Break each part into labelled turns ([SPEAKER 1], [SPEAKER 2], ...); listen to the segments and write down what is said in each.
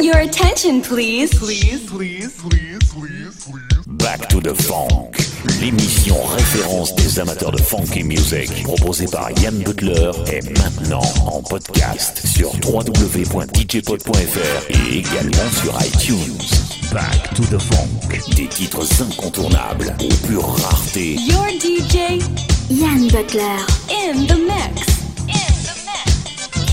[SPEAKER 1] Your attention, please.
[SPEAKER 2] Please, please, please, please, please.
[SPEAKER 3] Back to the Funk, l'émission référence des amateurs de funky music, proposée par Yann Butler, est maintenant en podcast sur www.djpod.fr et également sur iTunes. Back to the Funk, des titres incontournables aux pures raretés.
[SPEAKER 1] Your DJ
[SPEAKER 4] Yann Butler.
[SPEAKER 1] in the mix.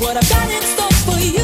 [SPEAKER 5] what I've got in store for you,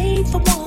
[SPEAKER 6] made for one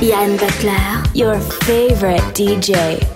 [SPEAKER 4] Yann Butler.
[SPEAKER 1] Your favorite DJ.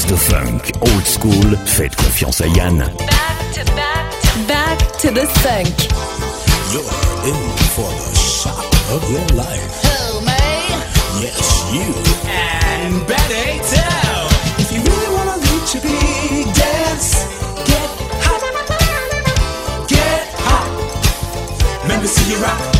[SPEAKER 3] dose de funk, old school, faites confiance à Yann.
[SPEAKER 7] Back to back to back to the funk.
[SPEAKER 8] You're in for the shock of your life.
[SPEAKER 7] Who, me?
[SPEAKER 8] Yes, you.
[SPEAKER 9] And Betty too.
[SPEAKER 10] If you really wanna reach a big dance, get hot. Get hot. Let me see you rock.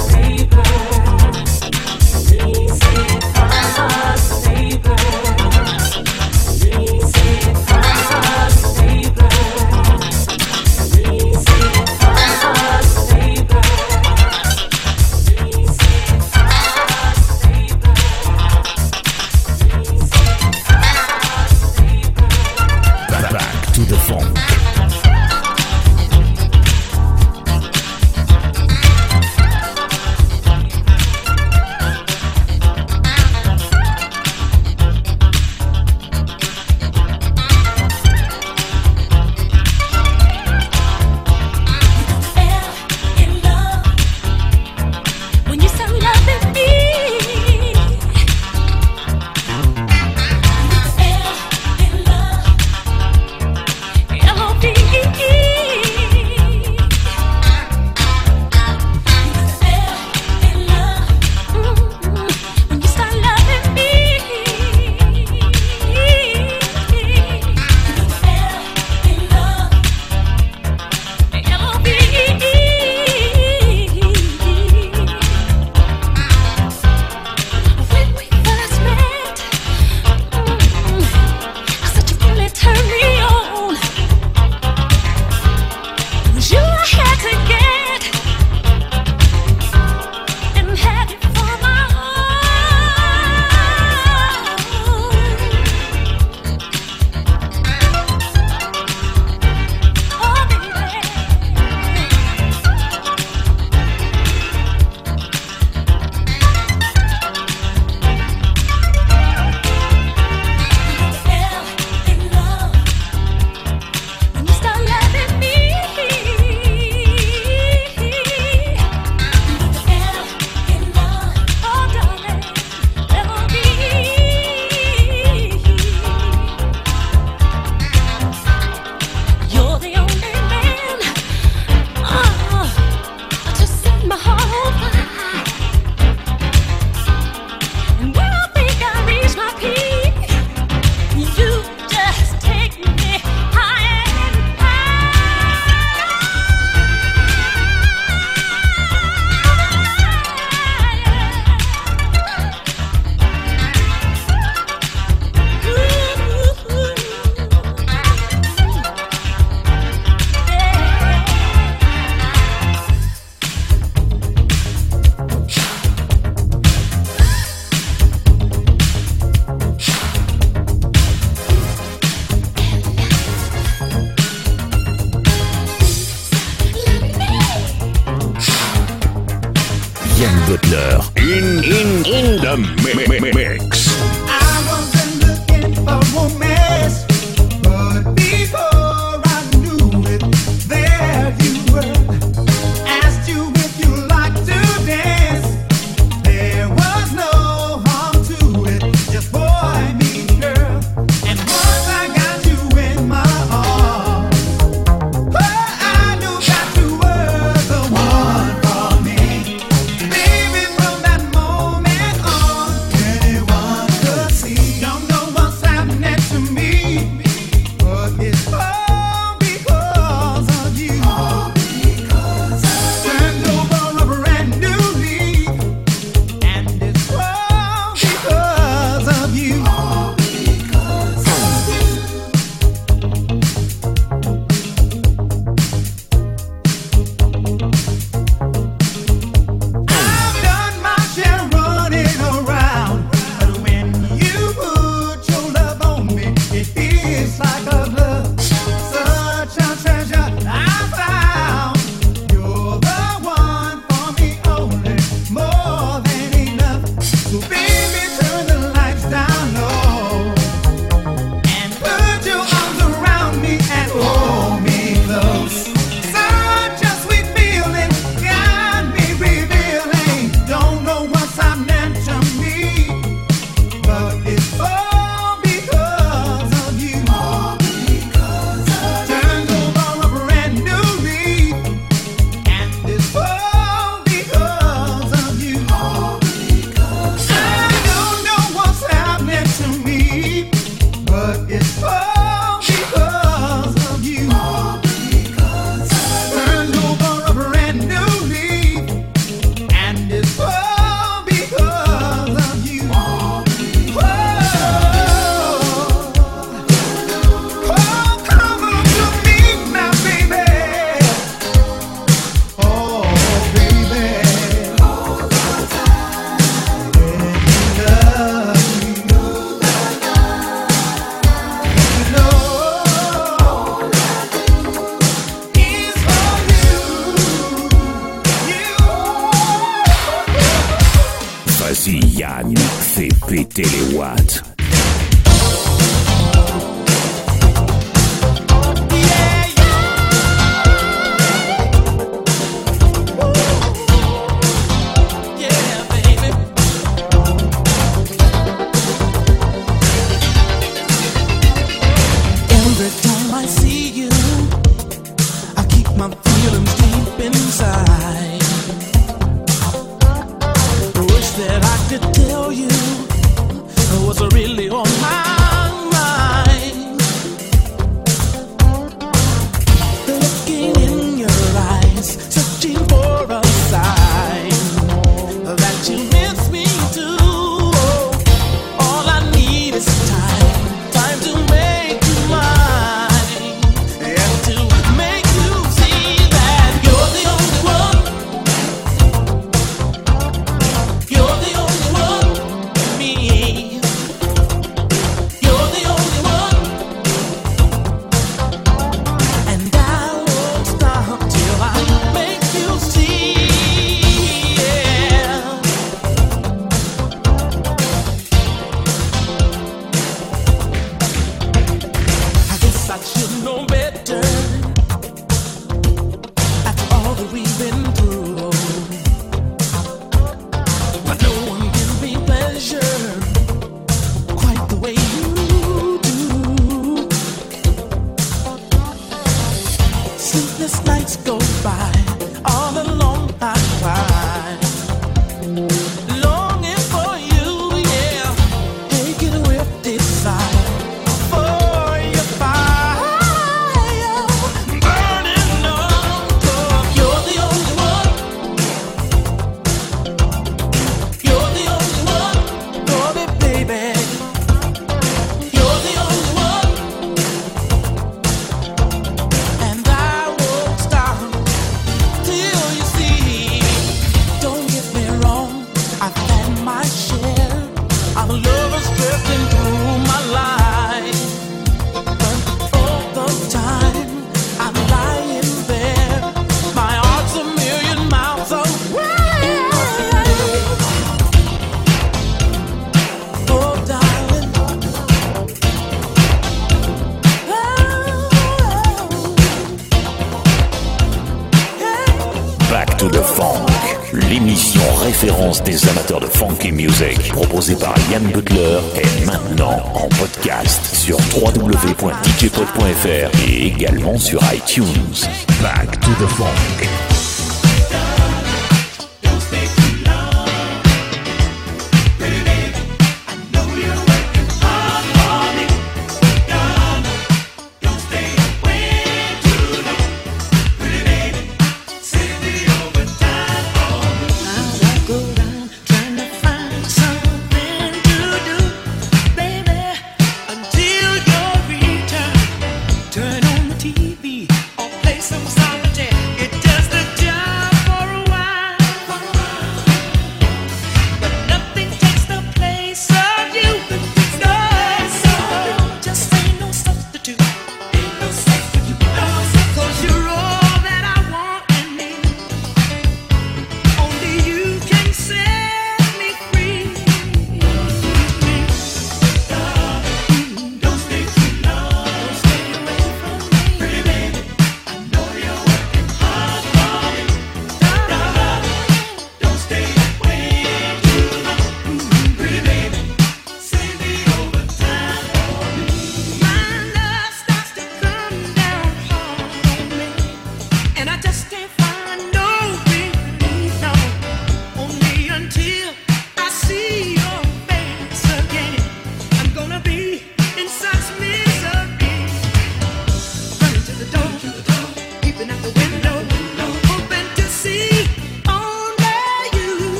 [SPEAKER 10] you.
[SPEAKER 6] I
[SPEAKER 10] keep my.
[SPEAKER 3] référence des amateurs de funky music, proposée par Yann Butler, est maintenant en podcast sur www.djpod.fr et également sur iTunes. Back to the funk.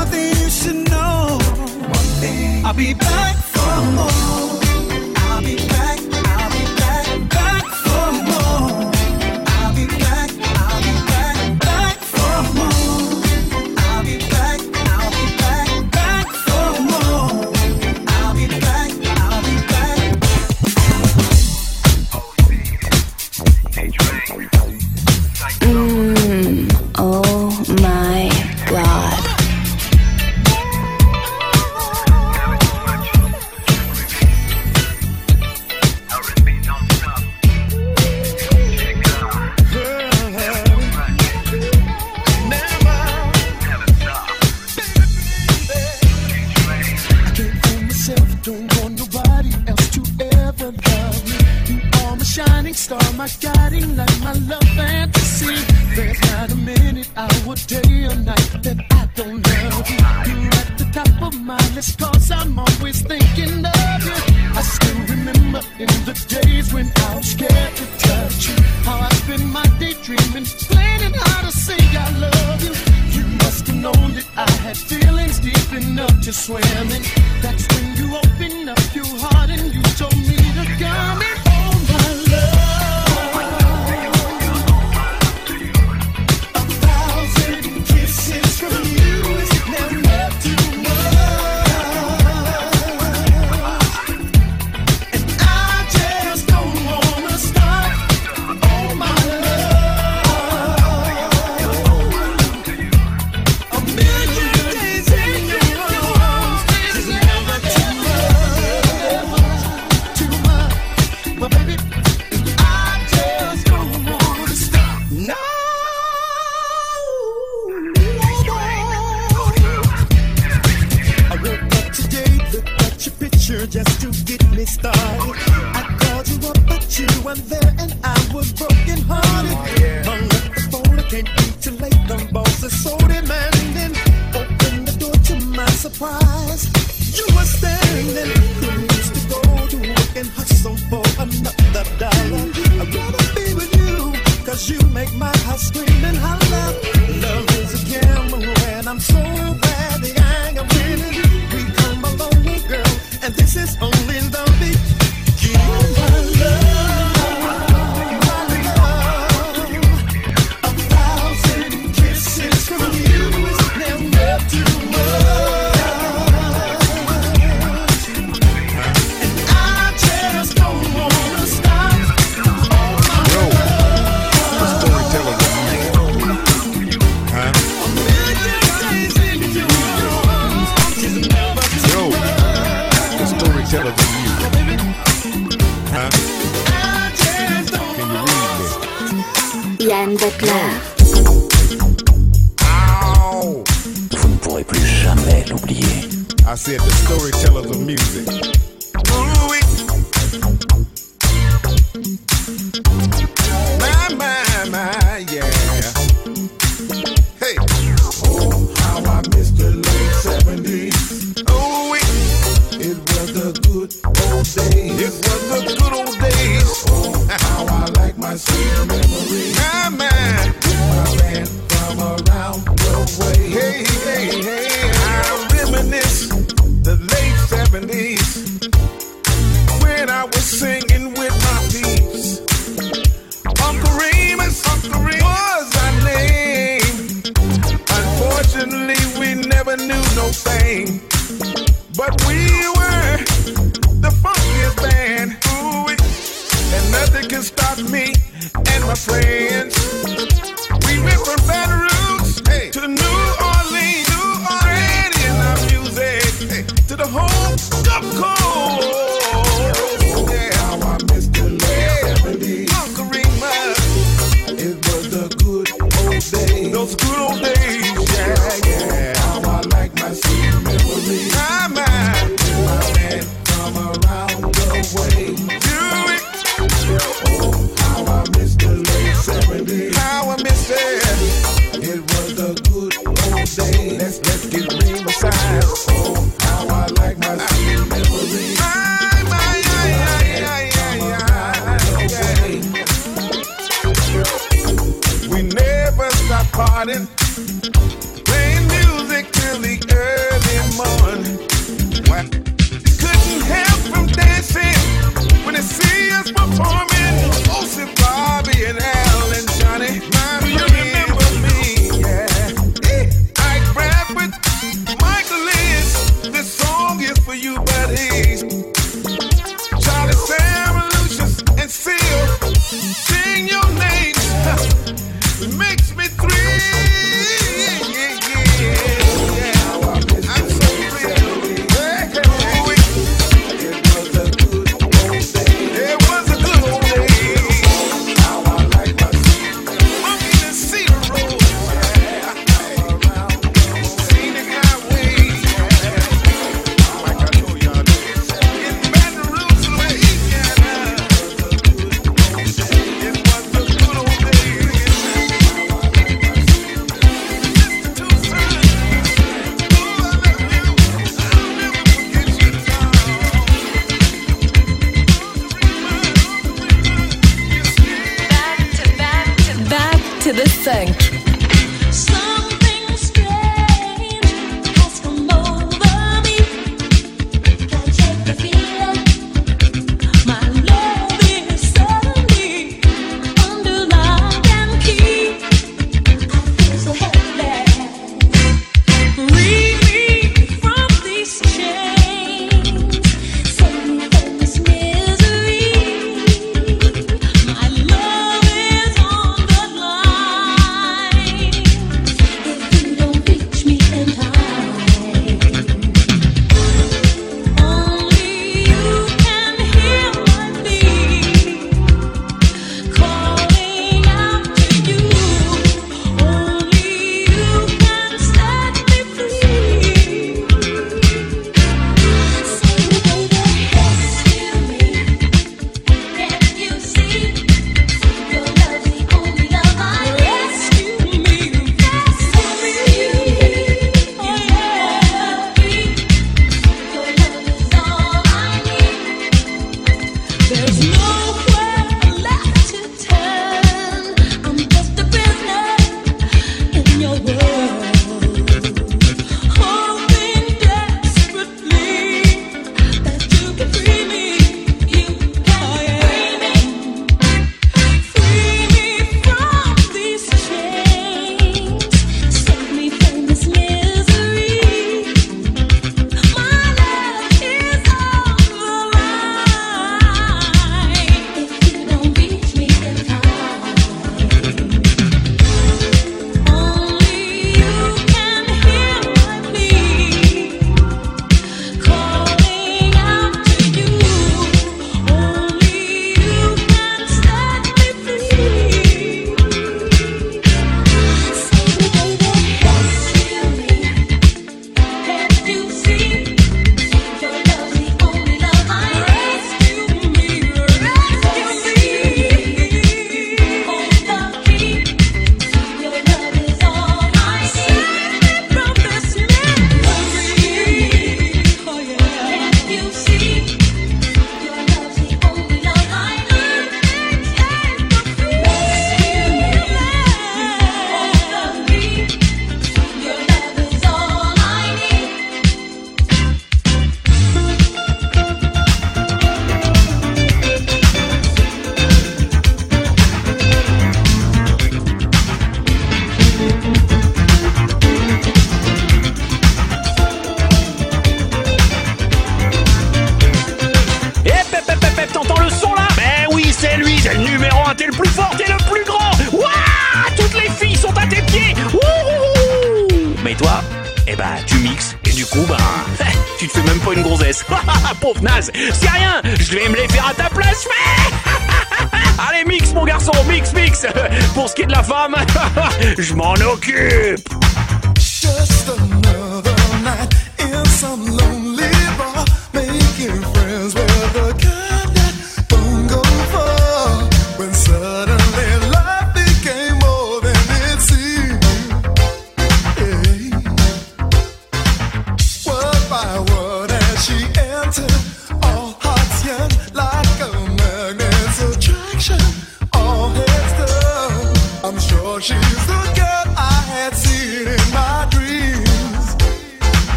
[SPEAKER 11] One thing you should know. One thing. I'll be back for more.
[SPEAKER 12] 70s
[SPEAKER 2] when I was singing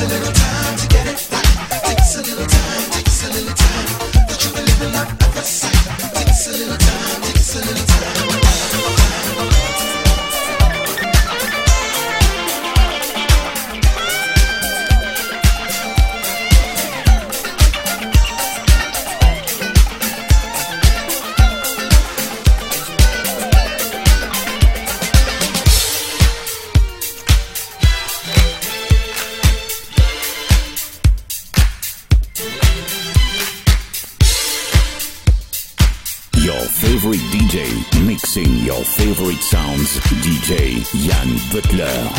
[SPEAKER 2] a
[SPEAKER 3] little
[SPEAKER 13] Yann Butler.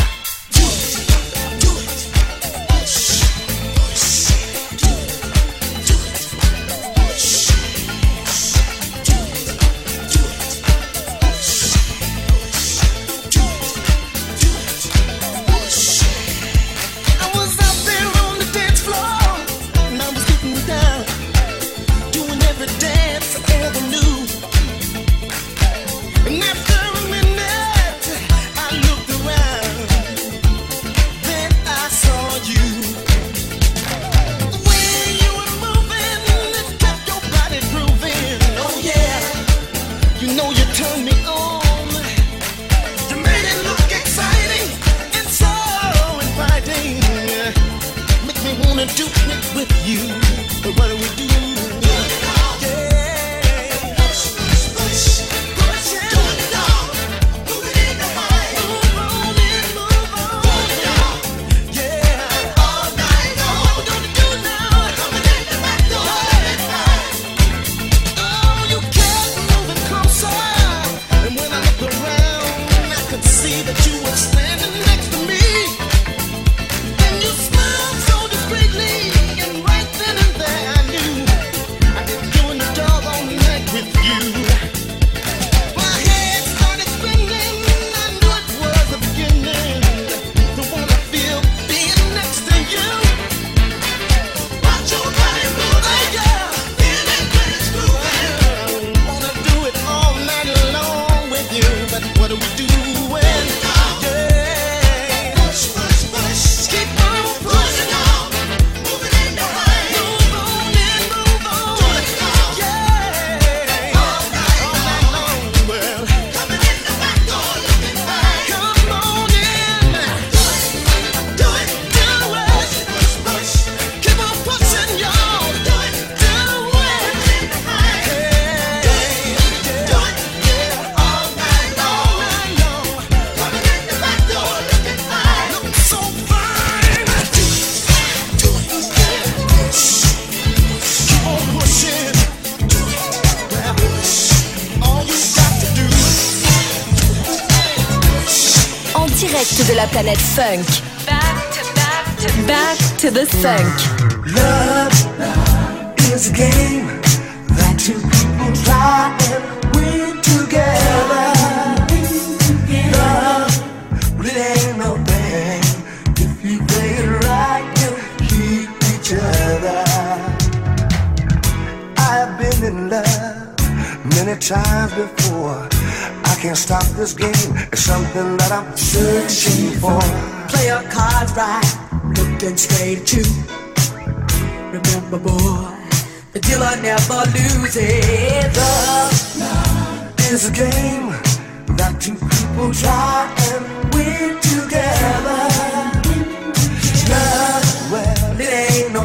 [SPEAKER 12] ain't no.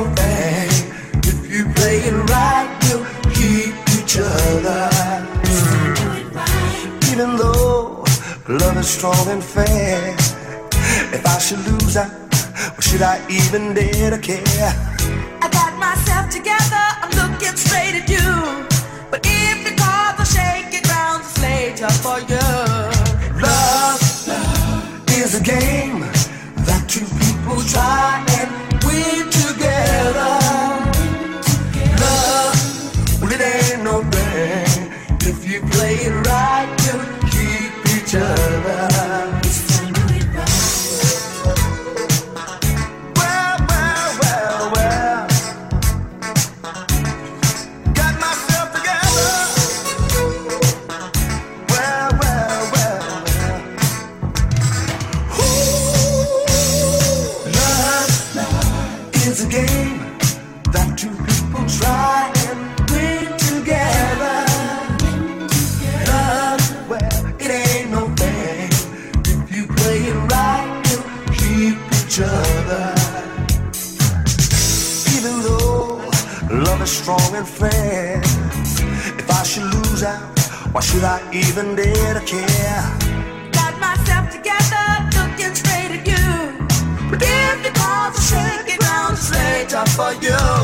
[SPEAKER 12] If you play it right, you'll keep each other. Even though love is strong and fair, if I should lose, I, well, should I even dare to care?
[SPEAKER 5] I got myself together, I'm looking straight at you. But if the cards are shaking grounds, it's up for you.
[SPEAKER 12] Love, love is a game that two people try touch. Why should I even dare to care? Got myself together, looking straight at you. Forgive me, cause I shake it down straight up for you.